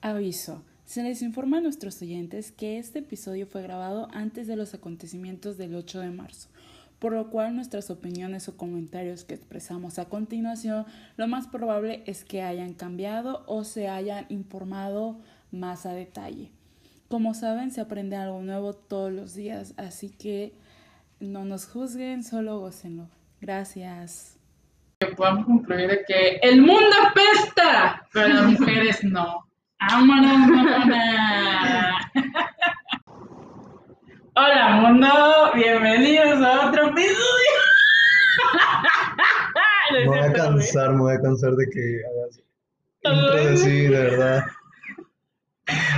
Aviso. Se les informa a nuestros oyentes que este episodio fue grabado antes de los acontecimientos del 8 de marzo, por lo cual nuestras opiniones o comentarios que expresamos a continuación lo más probable es que hayan cambiado o se hayan informado más a detalle. Como saben, se aprende algo nuevo todos los días, así que no nos juzguen, solo gócenlo. Gracias. Que podamos concluir de que el mundo apesta, pero las mujeres no. ¡Vámonos, mamona! Hola, mundo. Bienvenidos a otro episodio. Me voy a cansar, me voy a cansar de que hagas intro así, de verdad.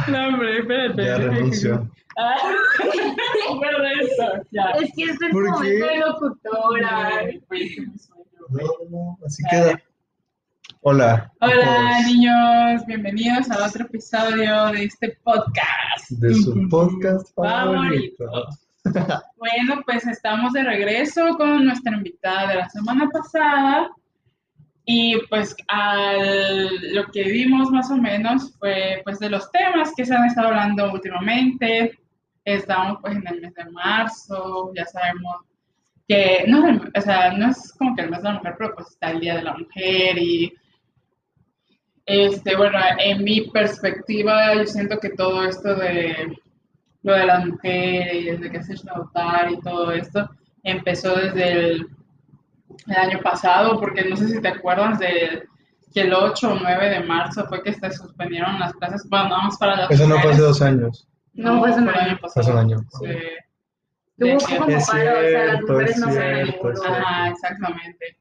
No, hombre, espérate. Ya. Ah, eso. Ya. Es que este es ¿Por el momento de locutora. No, así queda. Hola. Hola, todos. niños. Bienvenidos a otro episodio de este podcast. De su podcast Favorito. favorito. Bueno, pues estamos de regreso con nuestra invitada de la semana pasada. Y pues al- lo que vimos más o menos fue pues de los temas que se han estado hablando últimamente. Estamos pues en el mes de marzo, ya sabemos que no, es el- o sea, no es como que el mes de la mujer, pero pues está el Día de la Mujer y este, bueno, en mi perspectiva yo siento que todo esto de lo de las mujeres, de que se notar y todo esto, empezó desde el, el año pasado, porque no sé si te acuerdas de que el 8 o 9 de marzo fue que se suspendieron las clases, bueno, nada más para las Eso no fue hace mujeres. dos años. No, fue hace un el año. Fue hace un año. Sí. Tuvo como paro, o sea, las mujeres es no lugar. Ajá, exactamente.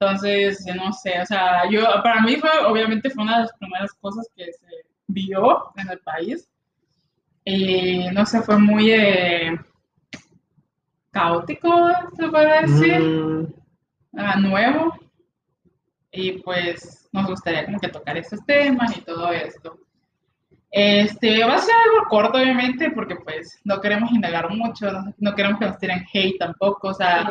Entonces, no sé, o sea, yo, para mí fue, obviamente fue una de las primeras cosas que se vio en el país. Y no sé, fue muy eh, caótico, se puede decir, Mm, ah, nuevo. Y pues nos gustaría como que tocar estos temas y todo esto. Este, va a ser algo corto, obviamente, porque pues no queremos indagar mucho, no, no queremos que nos tiren hate tampoco, o sea,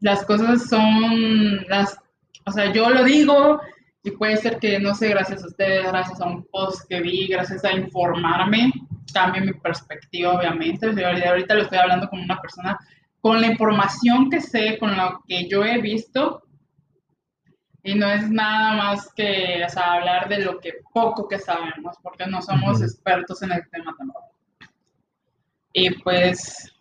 las cosas son las, o sea, yo lo digo y puede ser que, no sé, gracias a ustedes, gracias a un post que vi, gracias a informarme, cambie mi perspectiva, obviamente. O sea, ahorita- lo estoy hablando como una persona con la información que sé, con lo que yo he visto. Y no es nada más que, o sea, hablar de lo que poco que sabemos, porque no somos Ujú. expertos en el tema tampoco. Y pues,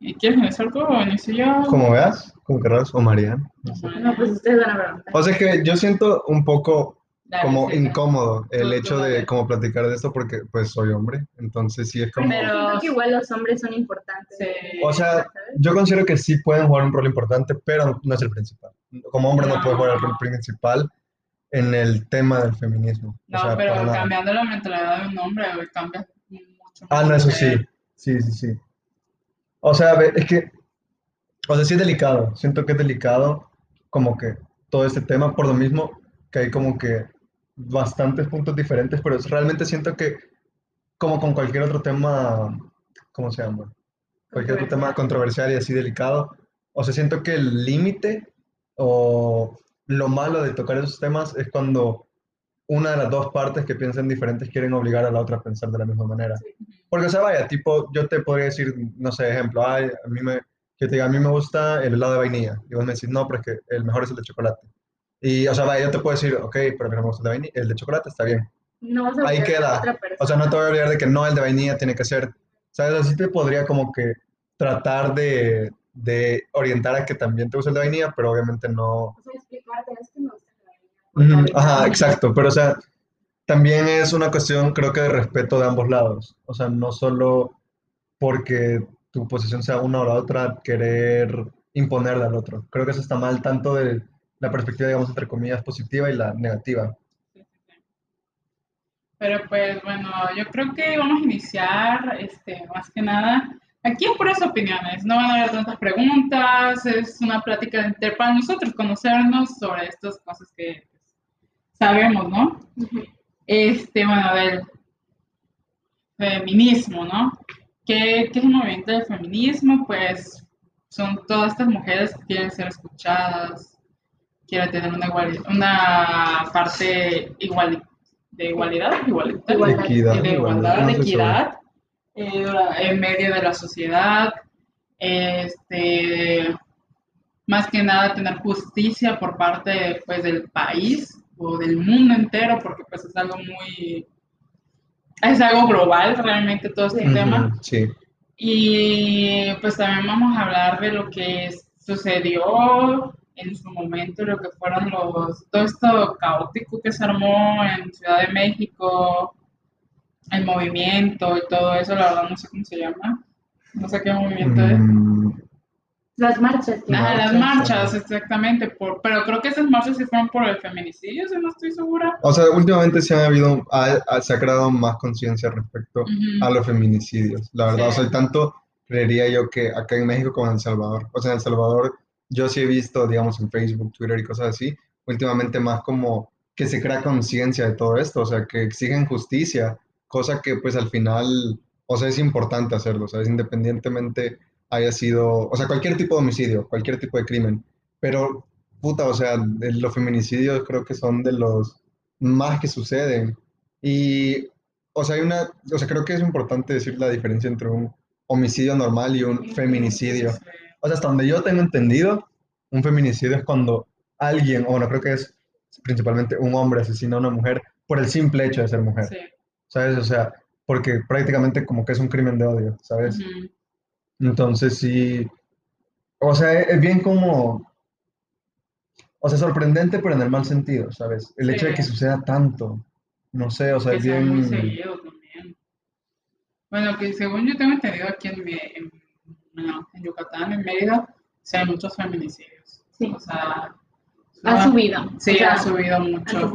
¿y ¿quieres iniciar algo o inicio yo? Como veas, como querrás, o Mariana. no sé. No, pues ustedes van a preguntar. O sea, es que yo siento un poco Dale, como sí, incómodo el Tú- tú hecho de como platicar de esto porque pues soy hombre, entonces sí es como... Pero siento que igual los hombres son importantes. Sí. O sea, yo considero que sí pueden jugar un rol importante, pero no es el principal. Como hombre no, No. puede jugar el rol principal en el tema del feminismo. No, o sea, pero cambiando la mentalidad de un hombre, cambia mucho. Ah, no, eso sí. Sí, sí, sí. O sea, es que, o sea, sí es delicado. Siento que es delicado como que todo este tema, por lo mismo que hay como que bastantes puntos diferentes, pero es- realmente siento que como con cualquier otro tema, ¿cómo se llama? Cualquier otro tema controversial y así delicado, o sea, siento que el límite o lo malo de tocar esos temas es cuando una de las dos partes que piensan diferentes quieren obligar a la otra a pensar de la misma manera. Porque, o sea, vaya, tipo, yo te podría decir, no sé, ejemplo, ay, a mí me, que te diga, a mí me gusta el helado de vainilla. Y vos me decís, no, pero es que el mejor es el de chocolate. Y, o sea, yo te puedo decir, ok, pero a mí no me gusta el de vainilla, el de chocolate está bien. No vas a Ahí queda. otra. O sea, no te voy a olvidar de que no, el de vainilla tiene que ser, ¿sabes? Así te podría como que tratar de, de orientar a que también te guste el de vainilla, pero obviamente no, O sea, explicarte, es que me gusta la vainilla. Ujú, Ajá, exacto, pero o sea, también es una cuestión, creo que de respeto de ambos lados. O sea, no solo porque tu posición sea una o la otra, querer imponerle al otro. Creo que eso está mal tanto de la perspectiva, digamos, entre comillas, positiva y la negativa. Pero pues bueno, yo creo que vamos a iniciar, este, más que nada, aquí en puras opiniones, no van a haber tantas preguntas, es una plática entre para nosotros conocernos sobre estas cosas que pues, sabemos, ¿no? Este, bueno, del feminismo, ¿no? ¿Qué, qué es el movimiento del feminismo? Pues son todas estas mujeres que quieren ser escuchadas, quieren tener una, igual, una parte igual, de igualdad, igualdad, Igualdad. Equidad, de igualdad, de equidad eh, en medio de la sociedad, este, más que nada tener justicia por parte pues, del país o del mundo entero, porque pues es algo muy, es algo global realmente todo este tema. Sí. Y pues también vamos a hablar de lo que sucedió en su momento, lo que fueron los, todo esto caótico que se armó en Ciudad de México, el movimiento y todo eso, la verdad no sé cómo se llama, no sé qué movimiento es. Las marchas. Ah, las marchas, exactamente, por, pero creo que esas marchas sí fueron por el feminicidio, si no estoy segura. O sea, últimamente se ha habido, ha- ha- se ha creado más conciencia respecto a los feminicidios. La verdad, Sí. o sea, tanto creería yo que acá en México como en El Salvador. O sea, en El Salvador yo sí he visto, digamos, en Facebook, Twitter y cosas así, últimamente más como que se crea conciencia de todo esto, o sea, que exigen justicia, cosa que pues al final, o sea, es importante hacerlo, ¿sabes? Independientemente haya sido, o sea, cualquier tipo de homicidio, cualquier tipo de crimen, pero puta, o sea, los feminicidios creo que son de los más que suceden. Y, o sea, hay una, o sea, creo que es importante decir la diferencia entre un homicidio normal y un feminicidio. O sea, hasta donde yo tengo entendido, un feminicidio es cuando alguien, o bueno, creo que es principalmente un hombre asesina a una mujer por el simple hecho de ser mujer, Sí. ¿sabes? O sea, porque prácticamente como que es un crimen de odio, ¿sabes? Ujú. Entonces sí, o sea, es es bien como, o sea, sorprendente, pero en el mal sentido, ¿sabes? El hecho de que suceda tanto, no sé, o sea, que es sea muy bien... seguido también. Bueno, que según yo tengo entendido aquí en, en, no, en Yucatán, en Mérida, sí hay muchos feminicidios. Sí. O sea, Ha subido. Sí, O sea, ha subido mucho.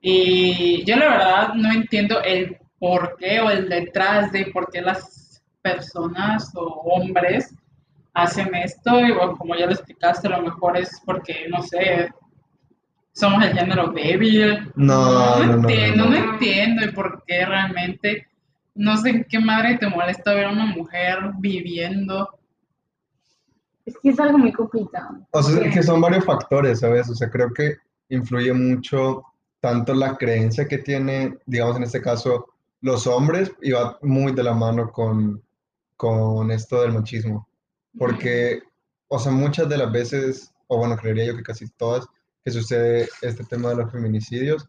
Y yo la verdad no entiendo el por qué o el detrás de por qué las personas o hombres hacen esto. Y bueno, como ya lo explicaste, a lo mejor es porque, no sé, somos el género débil. No, no, no, no, entiendo, no. no entiendo el por qué realmente. No sé qué madre te molesta ver a una mujer viviendo. Es que es algo muy complicado. O sea, es que son varios factores, ¿sabes? O sea, creo que influye mucho tanto la creencia que tiene, digamos en este caso, los hombres y va muy de la mano con, con esto del machismo. Porque, o sea, muchas de las veces, o bueno, creería yo que casi todas, que sucede este tema de los feminicidios,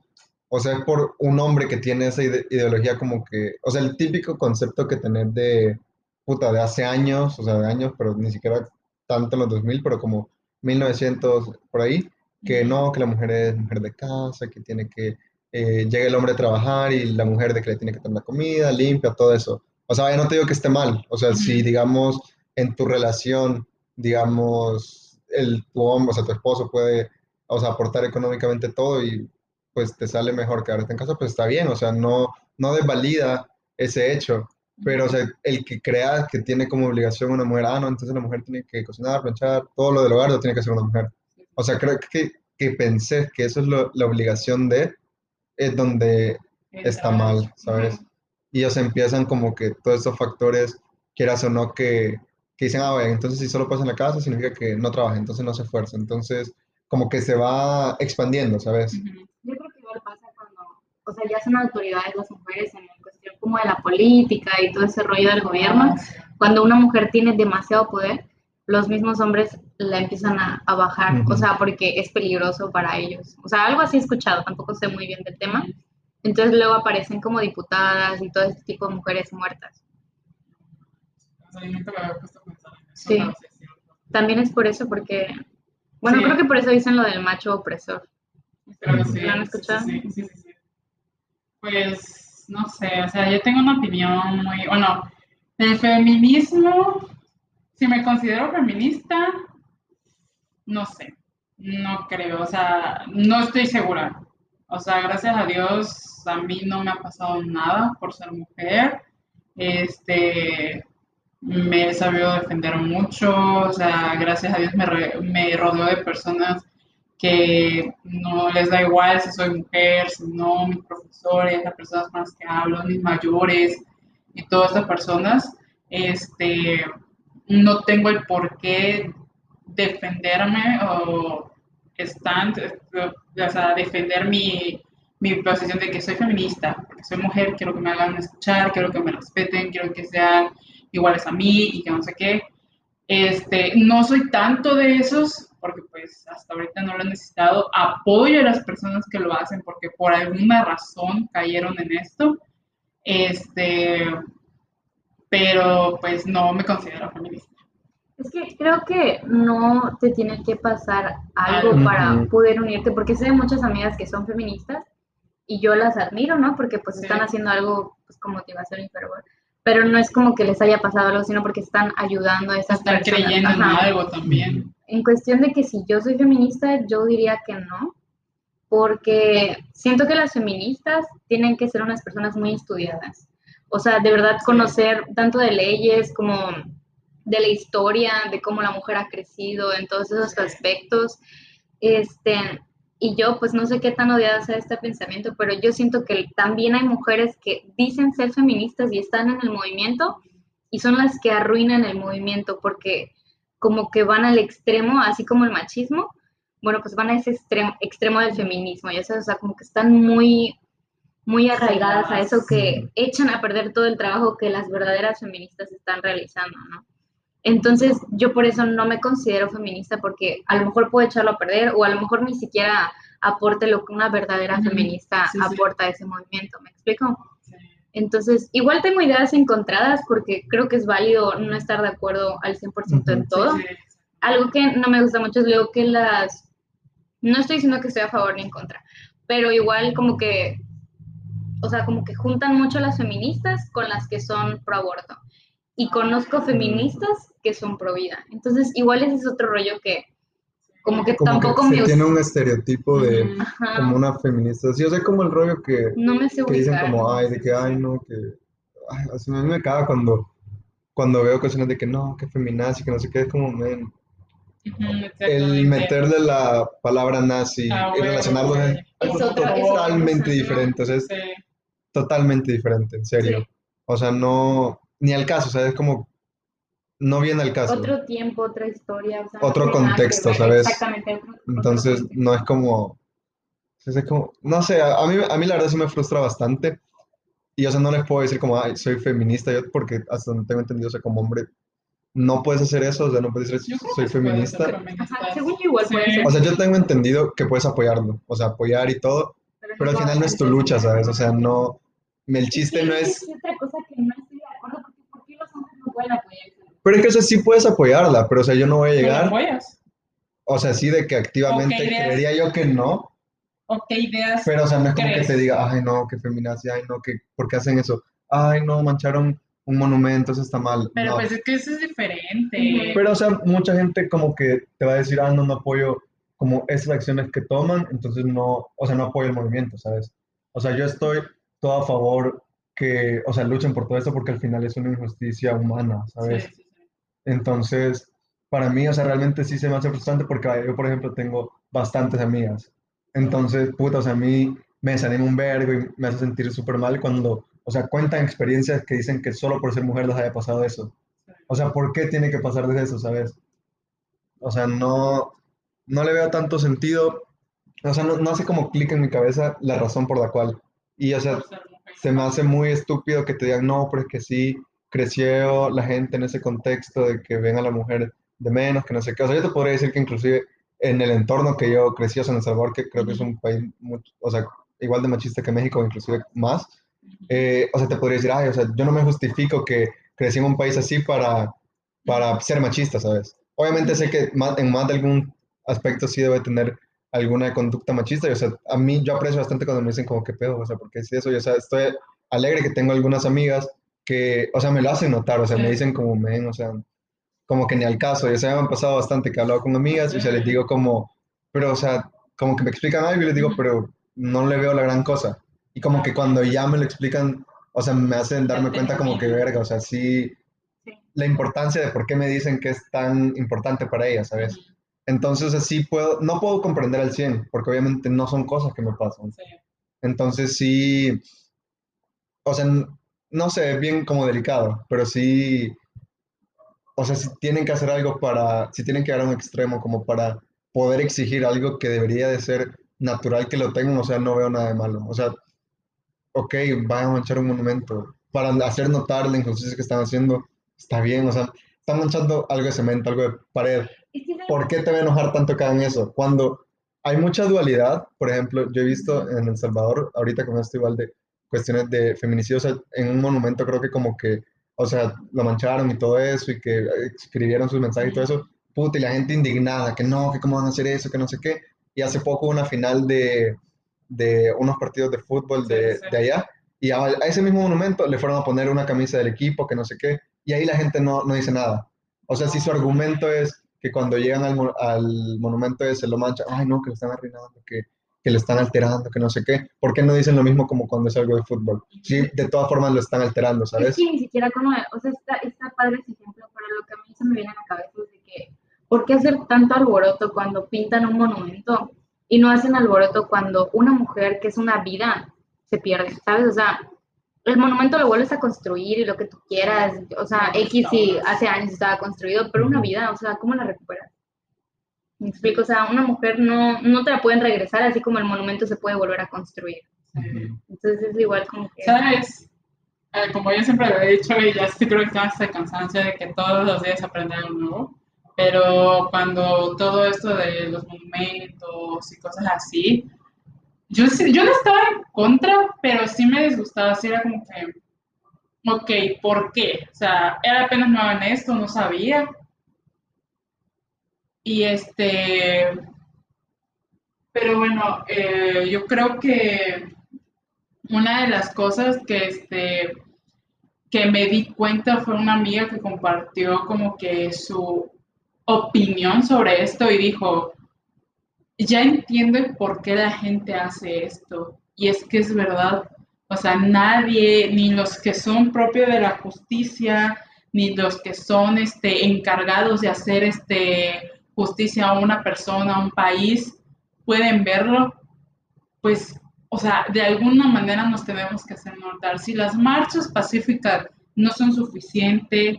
o sea, es por un hombre que tiene esa ide- ideología como que, o sea, el típico concepto que tener de, puta, de hace años, o sea, de años, pero ni siquiera tanto en los 2000, pero como 1900 por ahí, que no, que la mujer es mujer de casa, que tiene que, eh, llega el hombre a trabajar y la mujer de que le tiene que tener la comida, limpia, todo eso. O sea, ya no te digo que esté mal, o sea, si digamos en tu relación, digamos, el, tu hombre, o sea, tu esposo puede, o sea, aportar económicamente todo y pues te sale mejor quedarte en casa, pues está bien, o sea, no, no desvalida ese hecho, pero, o sea, el que crea que tiene como obligación una mujer, ah, no, entonces la mujer tiene que cocinar, planchar, todo lo del hogar lo tiene que hacer una mujer. O sea, creo que, que pensé que eso es lo- la obligación de, es donde está mal, ¿sabes? Y ellos empiezan como que todos estos factores, quieras o no, que, que dicen, ah, bueno, entonces si solo pasa en la casa, significa que no trabaja, entonces no se esfuerza. Entonces, como que se va expandiendo, ¿sabes? Ujú. Yo creo que igual pasa cuando, o sea, ya son autoridades las mujeres en cuestión como de la política y todo ese rollo del gobierno. Ah. Cuando una mujer tiene demasiado poder, los mismos hombres la empiezan a, a bajar, Ujú. o sea, porque es peligroso para ellos. O sea, algo así he escuchado, tampoco sé muy bien del tema. Entonces luego aparecen como diputadas y todo este tipo de mujeres muertas. Sí. También es por eso, porque, bueno, Sí. creo que por eso dicen lo del macho opresor. Creo sí, ¿Lo han escuchado? Sí, sí, sí, sí. Pues, no sé, o sea, yo tengo una opinión muy, bueno, el feminismo, si me considero feminista, no sé, no creo, o sea, no estoy segura. O sea, gracias a Dios, a mí no me ha pasado nada por ser mujer. Este, me he sabido defender mucho, o sea, gracias a Dios me, re- rodeo de personas que no les da igual si soy mujer, si no, mis profesores, las personas con las que hablo, mis mayores y todas estas personas, este, no tengo el por qué defenderme o stand, o defender mi, mi posición de que soy feminista, porque soy mujer, quiero que me hagan escuchar, quiero que me respeten, quiero que sean iguales a mí y que no sé qué. Este, no soy tanto de esos, porque pues hasta ahorita no lo he necesitado. Apoyo a las personas que lo hacen porque por alguna razón cayeron en esto. Este, pero pues no me considero feminista. Es que creo que no te tiene que pasar algo para poder unirte, porque sé de muchas amigas que son feministas y yo las admiro, ¿no? Porque pues están haciendo algo pues, con motivación y fervor pero no es como que les haya pasado algo, sino porque están ayudando a esas están creyendo en algo también. En cuestión de que si yo soy feminista, yo diría que no, porque siento que las feministas tienen que ser unas personas muy estudiadas. O sea, de verdad conocer tanto de leyes como de la historia, de cómo la mujer ha crecido en todos esos aspectos. Este, y yo pues no sé qué tan odiada sea este pensamiento, pero yo siento que también hay mujeres que dicen ser feministas y están en el movimiento y son las que arruinan el movimiento porque como que van al extremo, así como el machismo, bueno, pues van a ese extremo, extremo del feminismo, ya sabes, o sea, como que están muy, muy arraigadas a eso que echan a perder todo el trabajo que las verdaderas feministas están realizando, ¿no? Entonces, yo por eso no me considero feminista porque a lo mejor puedo echarlo a perder o a lo mejor ni siquiera aporte lo que una verdadera feminista aporta a ese movimiento. ¿Me explico? Entonces, igual tengo ideas encontradas porque creo que es válido no estar de acuerdo al 100% en todo. Algo que no me gusta mucho es luego que las... No estoy diciendo que estoy a favor ni en contra, pero igual como que, o sea, como que juntan mucho las feministas con las que son pro aborto y conozco feministas que son pro vida. Entonces, igual ese es otro rollo que como que tampoco me... Tiene un estereotipo de como una feminista. Sí, o sea, como el rollo que, no me que dicen como, ay, de que, ay, no, que... Ay, a mí me caga cuando, cuando veo cosas de que no, que feminazi, que no sé qué, es como, men, el meterle la palabra nazi ah, y relacionarlo es, totalmente diferente, o sea, es totalmente diferente, en serio. O sea, no, ni al caso, o sea, es como, no viene al caso. Otro tiempo, otra historia. otro contexto, ¿sabes? Exactamente. Entonces, no es como, es como, no sé, a mí, a mí la verdad sí me frustra bastante. Y, o sea, no les puedo decir como, ay, soy feminista, yo, porque hasta donde tengo entendido, o sea, como hombre, no puedes hacer eso, o sea, no puedes decir, soy feminista. según yo igual O sea, yo tengo entendido que puedes apoyarlo, o sea, apoyar y todo, pero, al final no es tu lucha, ¿sabes? O sea, no, el chiste no es... Es otra cosa que no estoy de acuerdo, porque ¿por qué los hombres no pueden apoyar pero es que, o sea, sí puedes apoyarla, pero, o sea, yo no voy a llegar. apoyas? O sea, sí, de que activamente creería yo que no. ¿O qué ideas? Pero, o sea, no es como que te diga, ay, no, que feminacia, ay, no, que, ¿por qué hacen eso? Ay, no, mancharon un monumento, eso está mal. Pero pues es que eso es diferente. Pero, o sea, mucha gente como que te va a decir, ah, no, no apoyo como esas acciones que toman, entonces no, o sea, no apoyo el movimiento, ¿sabes? O sea, yo estoy todo a favor que, o sea, luchen por todo esto porque al final es una injusticia humana, ¿sabes? Sí, entonces, para mí, o sea, realmente sí se me hace frustrante porque yo, por ejemplo, tengo bastantes amigas. Entonces, puta, o sea, a mí me desanima un vergo y me hace sentir súper mal cuando, o sea, cuentan experiencias que dicen que solo por ser mujer les haya pasado eso. O sea, ¿por qué tiene que pasar de eso, sabes? O sea, no, no le veo tanto sentido. O sea, no, no hace como clic en mi cabeza la razón por la cual. Y, o sea, se me hace muy estúpido que te digan, no, pero es que sí, creció la gente en ese contexto de que ven a la mujer de menos, que no sé qué. O sea, yo te podría decir que inclusive en el entorno que yo crecí, o sea, en El Salvador, que creo que es un país, o sea, igual de machista que México, inclusive más, eh, o sea, te podría decir, ay, o sea, yo no me justifico que crecí en un país así para, para ser machista, ¿sabes? Obviamente sé que en más de algún aspecto sí debe tener alguna conducta machista, y, o sea, a mí yo aprecio bastante cuando me dicen como, ¿qué pedo? O sea, porque si eso, o sea, estoy alegre que tengo algunas amigas que, o sea, me lo hacen notar, o sea, me dicen como, men, o sea, como que ni al caso, y o sea, me han pasado bastante que he hablado con amigas y se les digo como, pero, o sea, como que me explican algo y les digo, pero no le veo la gran cosa. Y como que cuando ya me lo explican, o sea, me hacen darme cuenta como que verga, o sea, sí, la importancia de por qué me dicen que es tan importante para ellas, ¿sabes? Entonces, así puedo, no puedo comprender al 100, porque obviamente no son cosas que me pasan. Entonces, sí, o sea, no sé, bien como delicado, pero sí, o sea, si tienen que hacer algo para, si tienen que llegar a un extremo como para poder exigir algo que debería de ser natural que lo tengan, o sea, no veo nada de malo. O sea, ok, van a manchar un monumento para hacer notar la injusticia que están haciendo, está bien, o sea, están manchando algo de cemento, algo de pared. ¿Por qué te va a enojar tanto que hagan eso? Cuando hay mucha dualidad, por ejemplo, yo he visto en El Salvador, ahorita con esto igual de cuestiones de feminicidio, o sea, en un monumento creo que como que, o sea, lo mancharon y todo eso, y que escribieron sus mensajes y todo eso, puta, y la gente indignada, que no, que cómo van a hacer eso, que no sé qué, y hace poco una final de, de unos partidos de fútbol de, de allá, y a, ese mismo monumento le fueron a poner una camisa del equipo, que no sé qué, y ahí la gente no, no dice nada. O sea, si su argumento es que cuando llegan al, al monumento ese lo manchan, ay no, que lo están arruinando, que, que lo están alterando, que no sé qué, ¿por qué no dicen lo mismo como cuando es algo de fútbol? Sí, de todas formas lo están alterando, ¿sabes? Ni siquiera como, o sea, está, está padre ese ejemplo, pero lo que a mí se me viene a la cabeza es de que, ¿por qué hacer tanto alboroto cuando pintan un monumento y no hacen alboroto cuando una mujer que es una vida se pierde, ¿sabes? O sea, el monumento lo vuelves a construir y lo que tú quieras, o sea, X y hace años estaba construido, pero una vida, o sea, ¿cómo la recuperas? Me explico, o sea, una mujer no, no te la pueden regresar así como el monumento se puede volver a construir. Entonces es igual como que... ¿Sabes? Eh, como yo siempre lo he dicho, y ya estoy creo que de cansancio de que todos los días aprender algo nuevo, pero cuando todo esto de los monumentos y cosas así, yo, yo no estaba en contra, pero sí me disgustaba, así era como que, ok, ¿por qué? O sea, era apenas nueva en esto, no sabía. Y este, pero bueno, eh, yo creo que una de las cosas que, este, que me di cuenta fue una amiga que compartió como que su opinión sobre esto y dijo, ya entiendo por qué la gente hace esto. Y es que es verdad, o sea, nadie, ni los que son propios de la justicia, ni los que son este, encargados de hacer este, justicia a una persona, a un país, pueden verlo, pues, o sea, de alguna manera nos tenemos que hacer notar. Si las marchas pacíficas no son suficientes,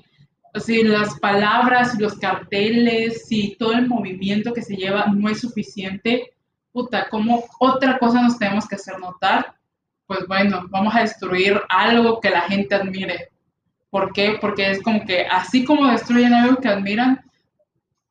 si las palabras, los carteles, si todo el movimiento que se lleva no es suficiente, puta, ¿cómo otra cosa nos tenemos que hacer notar? Pues bueno, vamos a destruir algo que la gente admire. ¿Por qué? Porque es como que así como destruyen algo que admiran,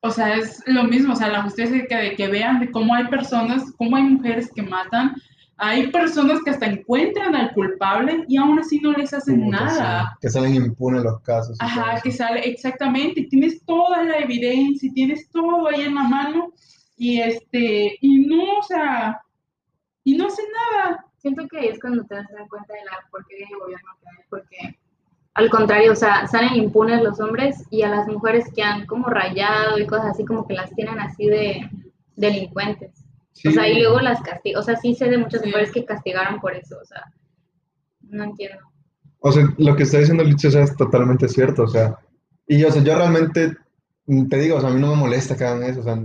o sea, es lo mismo, o sea, la justicia que, de que vean de cómo hay personas, cómo hay mujeres que matan, hay personas que hasta encuentran al culpable y aún así no les hacen nada. Que, salen impunes los casos. Ajá, que sale, exactamente, y tienes toda la evidencia, y tienes todo ahí en la mano, y este, y no, o sea, y no hacen nada. Siento que es cuando te das cuenta de la porquería del gobierno que hay, porque al contrario, o sea, salen impunes los hombres y a las mujeres que han como rayado y cosas así, como que las tienen así de delincuentes. O sea, y luego las castigan. O sea, sí sé de muchas mujeres que castigaron por eso. O sea, no entiendo. O sea, lo que está diciendo Licho es totalmente cierto. O sea, y yo, o sea, yo realmente mm, te digo, o sea, a mí no me molesta que hagan eso. O sea,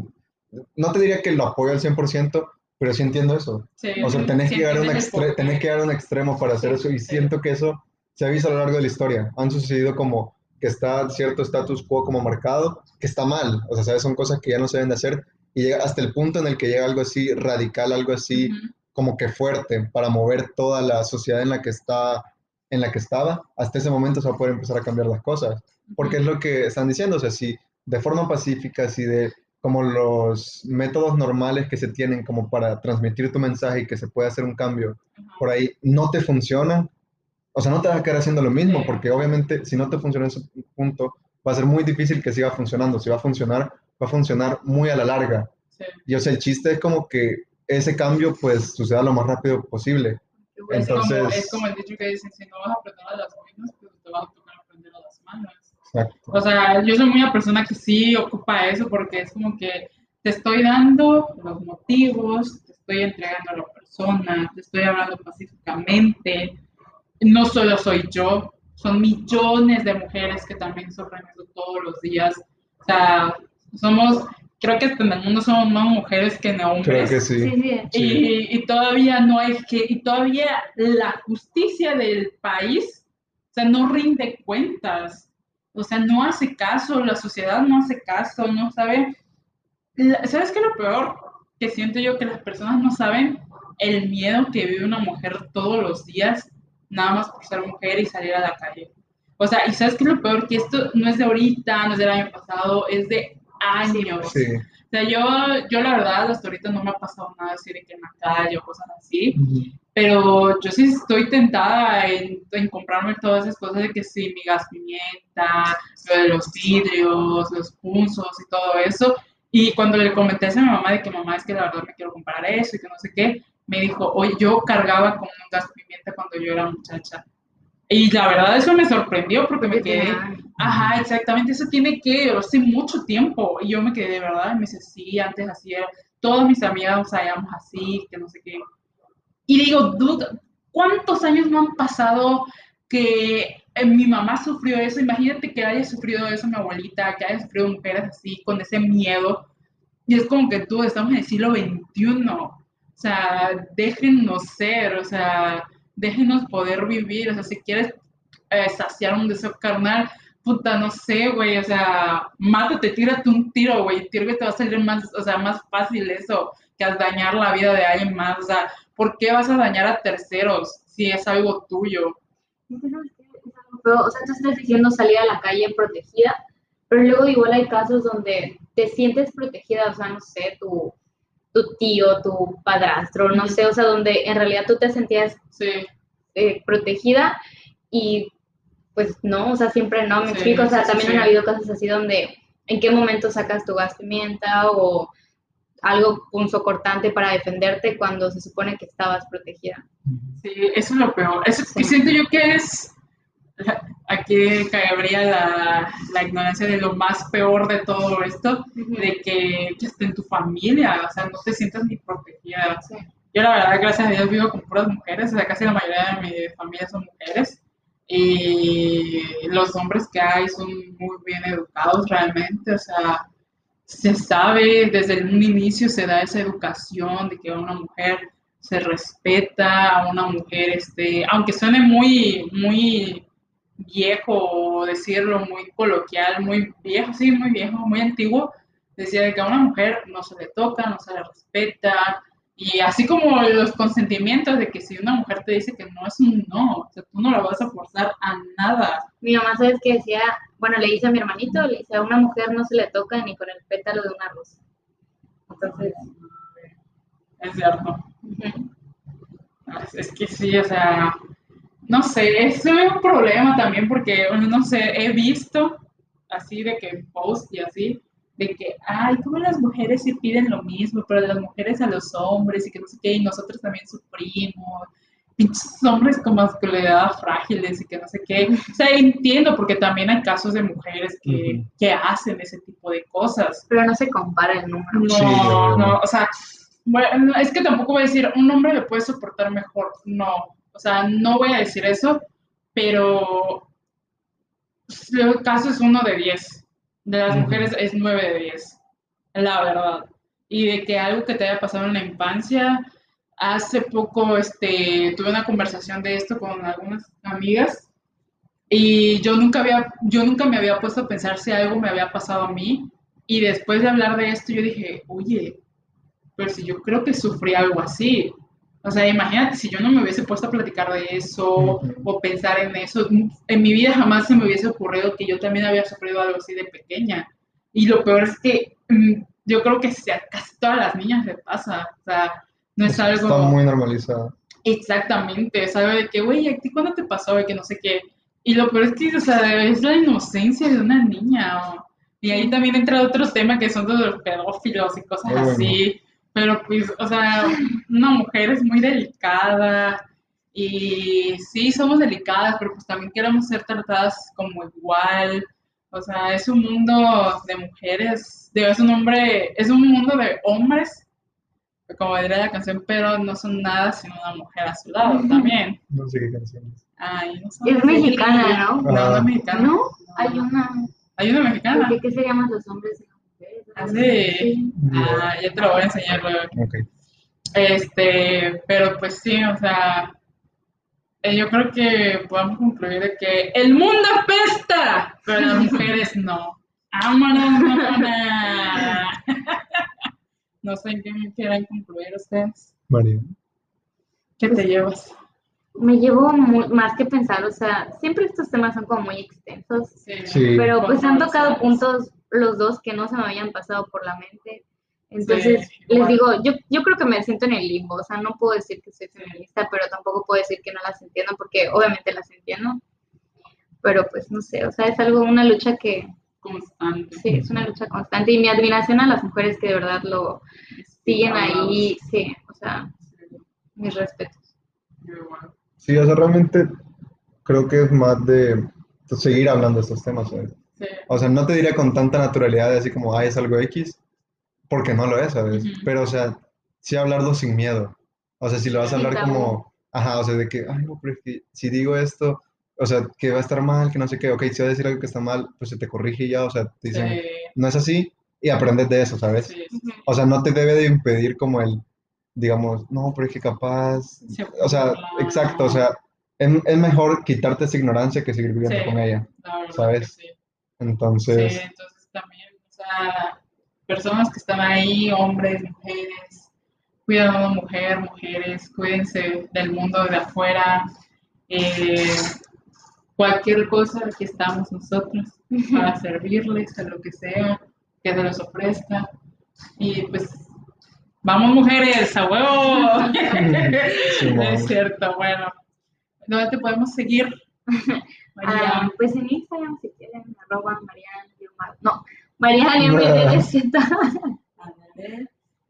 no te diría que lo apoyo al 100%, pero sí entiendo eso. o sea, tenés, que llegar a un tenés que llegar a un extremo para hacer eso y siento que eso se ha visto a lo largo de la historia. Han sucedido como que está cierto status quo como marcado, que está mal. O sea, ¿sabes? Son cosas que ya no se deben de hacer y llega hasta el punto en el que llega algo así radical, algo así como que fuerte para mover toda la sociedad en la que está en la que estaba, hasta ese momento se va a poder empezar a cambiar las cosas, porque es lo que están diciendo, o sea, si de forma pacífica, si de como los métodos normales que se tienen como para transmitir tu mensaje y que se puede hacer un cambio por ahí no te funcionan, o sea, no te vas a quedar haciendo lo mismo, porque obviamente si no te funciona ese punto, va a ser muy difícil que siga funcionando. Si va a funcionar, va a funcionar muy a la larga. Y o sea, el chiste es como que ese cambio pues suceda lo más rápido posible. Entonces, es como, es como el dicho que dicen, si no vas a aprender a las manos, pues te vas a tocar aprender a las manos. Exacto. O sea, yo soy una persona que sí ocupa eso porque es como que te estoy dando los motivos, te estoy entregando a la persona, te estoy hablando pacíficamente. No solo soy yo, son millones de mujeres que también sufren eso todos los días. O sea, somos, creo que en el mundo somos más mujeres que hombres. Creo que sí. Y, todavía no hay que, y todavía la justicia del país, o sea, no rinde cuentas. O sea, no hace caso, la sociedad no hace caso, no sabe. ¿Sabes qué es lo peor? que siento yo que las personas no saben el miedo que vive una mujer todos los días, nada más por ser mujer y salir a la calle. O sea, y sabes qué es lo peor, que esto no es de ahorita, no es del año pasado, es de años. Sí. O sea, yo, yo la verdad hasta ahorita no me ha pasado nada así de que en la calle o cosas así, pero yo sí estoy tentada en, en comprarme todas esas cosas de que sí, mi gas pimienta, lo de los vidrios, los punzos y todo eso. Y cuando le comenté a mi mamá de que mamá es que la verdad me quiero comprar eso y que no sé qué, me dijo, oye, yo cargaba con un gas pimienta cuando yo era muchacha. Y la verdad eso me sorprendió porque me quedé, ajá, exactamente, eso tiene que, hace mucho tiempo. Y yo me quedé de verdad, y me dice, sí, antes así era, todas mis amigas salíamos así, que no sé qué. Y digo, dude, ¿cuántos años no han pasado que eh, mi mamá sufrió eso? Imagínate que haya sufrido eso mi abuelita, que haya sufrido mujeres así, con ese miedo. Y es como que tú, estamos en el siglo XXI. O sea, déjennos ser, o sea, déjenos poder vivir, o sea, si quieres eh, saciar un deseo carnal, puta, no sé, güey, o sea, mátate, tírate un tiro, güey, tiro que te va a salir más, o sea, más fácil eso que dañar la vida de alguien más, o sea, ¿por qué vas a dañar a terceros si es algo tuyo? O sea, tú estás diciendo salir a la calle protegida, pero luego igual hay casos donde te sientes protegida, o sea, no sé, tu, tu tío, tu padrastro, no sé, o sea, donde en realidad tú te sentías Sí, eh, protegida y pues no, o sea, siempre no, me Sí, explico, o sea, sí, también han habido casos así donde en qué momento sacas tu gas pimienta o algo punzocortante para defenderte cuando se supone que estabas protegida. sí, eso es lo peor. Eso, siento yo que es, aquí cabría la, la ignorancia de lo más peor de todo esto, de que, esté en tu familia, o sea, no te sientas ni protegida. Sí. Yo la verdad, gracias a Dios, vivo con puras mujeres, o sea, casi la mayoría de mi familia son mujeres. Y los hombres que hay son muy bien educados realmente, o sea, se sabe desde un inicio, se da esa educación de que a una mujer se respeta, a una mujer, este, aunque suene muy, muy viejo decirlo, muy coloquial, muy viejo, sí, muy viejo, muy antiguo, decía de que a una mujer no se le toca, no se le respeta, y así como los consentimientos de que si una mujer te dice que no es un no, o sea, tú no la vas a forzar a nada. Mi mamá, ¿sabes qué decía? Bueno, le dice a mi hermanito, le dice a una mujer no se le toca ni con el pétalo de una rosa. Entonces, Es cierto. ujú. Es, es que sí, o sea, no sé, es un problema también porque, no sé, he visto así de que post y así, de que, ay, como las mujeres sí piden lo mismo, pero las mujeres a los hombres y que no sé qué, y nosotros también sufrimos, pinches hombres con masculinidad frágiles y que no sé qué. O sea, entiendo porque también hay casos de mujeres que, que hacen ese tipo de cosas. pero no se compara el número. No, Sí, no, no. no, o sea, bueno, es que tampoco voy a decir, un hombre le puede soportar mejor, no, o sea, no voy a decir eso, pero el caso es uno de 10, de las mujeres es 9 de 10, la verdad. Y de que algo que te haya pasado en la infancia, hace poco este, tuve una conversación de esto con algunas amigas y yo nunca, había, yo nunca me había puesto a pensar si algo me había pasado a mí. Y después de hablar de esto, yo dije, oye, pero si yo creo que sufrí algo así. O sea, imagínate si yo no me hubiese puesto a platicar de eso Ujú. o pensar en eso. En mi vida jamás se me hubiese ocurrido que yo también había sufrido algo así de pequeña. Y lo peor es que mm, yo creo que a casi todas las niñas le pasa. O sea, no es algo... Está muy normalizado. Exactamente, es algo de que, güey, ¿a ti cuándo te pasó? De que no sé qué. Y lo peor es que, o sea, es la inocencia de una niña. o- Y ahí también entra otro tema que son de los pedófilos y cosas Muy bueno. Pero pues, o sea, una mujer es muy delicada. Y sí, somos delicadas, pero pues también queremos ser tratadas como igual. O sea, es un mundo de mujeres, de, es un hombre, es un mundo de hombres como diría la canción, pero no son nada sin una mujer a su lado también. No sé qué canción es. Ay, no son Es mexicana, ¿no? No, no es mexicana. ¿No? Hay una. Hay una mexicana. ¿Por qué, más los hombres sí. Ah, ya te lo voy a enseñar luego. Ok. Este, pero pues sí, o sea, eh, yo creo que podemos concluir de que el mundo apesta, pero las mujeres no. ¡Vámonos, mamona! No sé en qué quieran concluir ustedes. María. ¿Qué te llevas? Me llevo más que pensar, o sea, siempre estos temas son como muy extensos, Sí. pero pues han tocado puntos los dos que no se me habían pasado por la mente. Entonces, Sí, les digo, yo, yo creo que me siento en el limbo, o sea, no puedo decir que soy feminista, pero tampoco puedo decir que no las entiendo, porque obviamente las entiendo, pero pues no sé, o sea, es algo, una lucha que, Constante. sí, es una lucha constante, y mi admiración a las mujeres que de verdad lo siguen ahí, sí, o sea, mis respetos. Sí, o sea, realmente creo que es más de seguir hablando de estos temas, ¿sabes? Sí. O sea, no te diría con tanta naturalidad, así como, ay, es algo X, porque no lo es, ¿sabes? Pero, o sea, sí hablarlo sin miedo. O sea, si lo vas a hablar como, ajá, o sea, de que, ay, no, pero es que si digo esto, o sea, que va a estar mal, que no sé qué, ok, si vas a decir algo que está mal, pues se te corrige y ya, o sea, te dicen, Sí, no es así, y aprendes de eso, ¿sabes? sí. O sea, no te debe de impedir como el, digamos, no, pero es que capaz, Se o sea, burla. exacto, o sea, es, es mejor quitarte esa ignorancia que seguir viviendo Sí. con ella. ¿sabes? Entonces, Sí, entonces también, o sea, personas que están ahí, hombres, mujeres, cuidan a una mujer, mujeres, cuídense del mundo de afuera. eh, cualquier cosa, aquí estamos nosotros para servirles a lo que sea que se les ofrezca. Y pues, vamos mujeres, a huevo. Sí, es cierto, bueno. ¿Dónde te podemos seguir? Ah, pues en Instagram, si quieren, arroba Marian, Guiomar- no, Marian MDZ.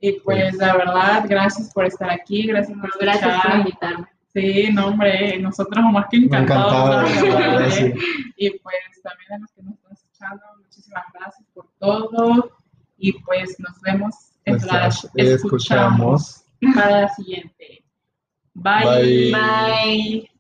Y pues la verdad, gracias por estar aquí, gracias por Gracias por escuchar. invitarme. Sí, no hombre, nosotros más que encantados. encantado, verdad, sí. Y pues también a los que nos están escuchando, muchísimas gracias por todo. Y pues nos vemos, Nos slash, escuchamos. escuchamos para la siguiente. Bye. Bye. Bye.